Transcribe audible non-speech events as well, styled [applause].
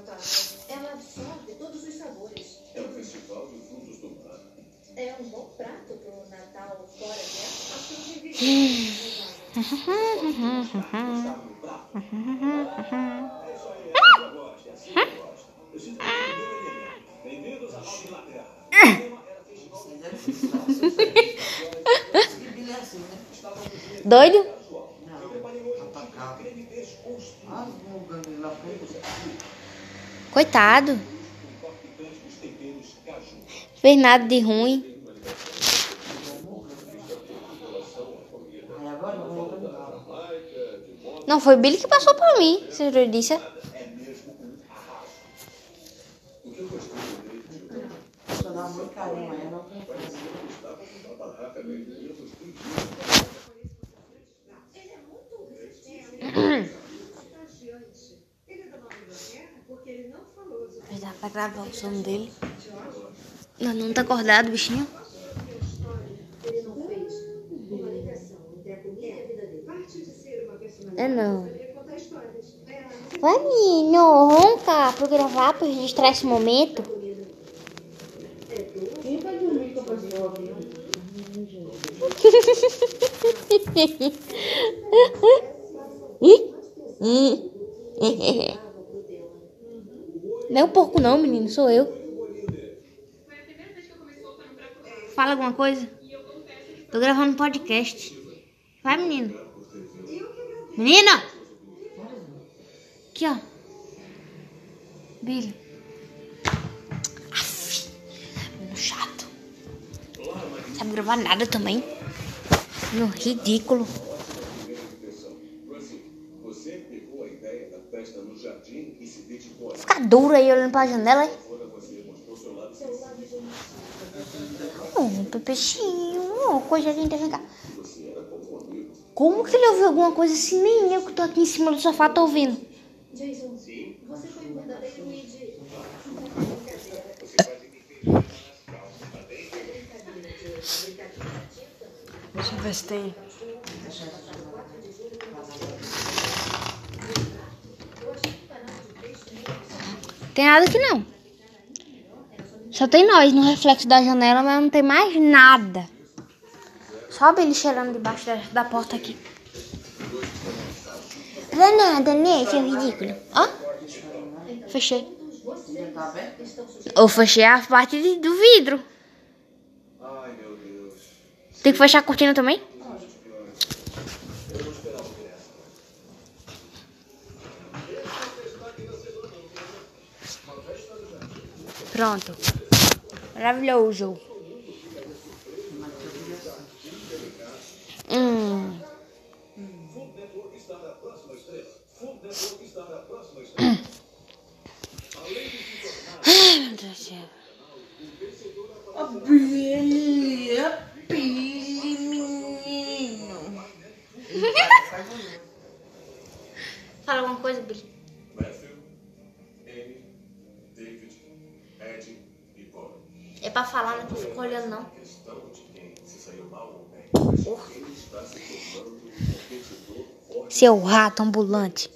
Ela absorve todos os sabores. É um festival de frutos do mar. É um bom prato pro Natal fora dessa. Acho que eu devia. Está no prato. É isso aí, eu gosto, é assim que eu gosto. Eu sinto que o primeiro elemento. Bem-vindos à Nova Inglaterra. O né? Doido? Não, atacado. Ah, Coitado. Fez nada de ruim. Eu. Não, foi Billy que passou pra mim, você já disse. Muito carinho a ela. Pra gravar o som dele. Não, não tá acordado, bichinho. É não. Vai, menino, ronca pra gravar, pra registrar esse momento. [laughs] Quem vai dormir com a pessoa aqui? Não é o porco não, menino, sou eu. Fala alguma coisa? Tô gravando um podcast. Vai, menino. Menina! Aqui, ó. Aff, menino chato. Não sabe gravar nada também. No ridículo. Russell, você pegou a ideia da festa no jardim e se dedicou a Fica duro aí olhando pra janela, hein? Oh, Pepechinho, oh, coisa linda, vem cá. Como um que ele ouviu alguma coisa assim? Nem eu que tô aqui em cima do sofá tô ouvindo. Jason, você foi um verdadeiro tá bem? Deixa eu ver se tem. Tem nada aqui não. Só tem nós no reflexo da janela, mas não tem mais nada. Só ele cheirando debaixo da, da porta aqui. É nada, né, seu ridículo? Ó. Fechei. Eu fechei a parte de- do vidro. Tem que fechar a cortina também? Na próxima estrela. Ai, meu Deus do céu. Ó, Billy, Billy, menino. [laughs] Fala alguma coisa, Billy. É pra falar, não é pra ficar olhando, não. Seu rato ambulante.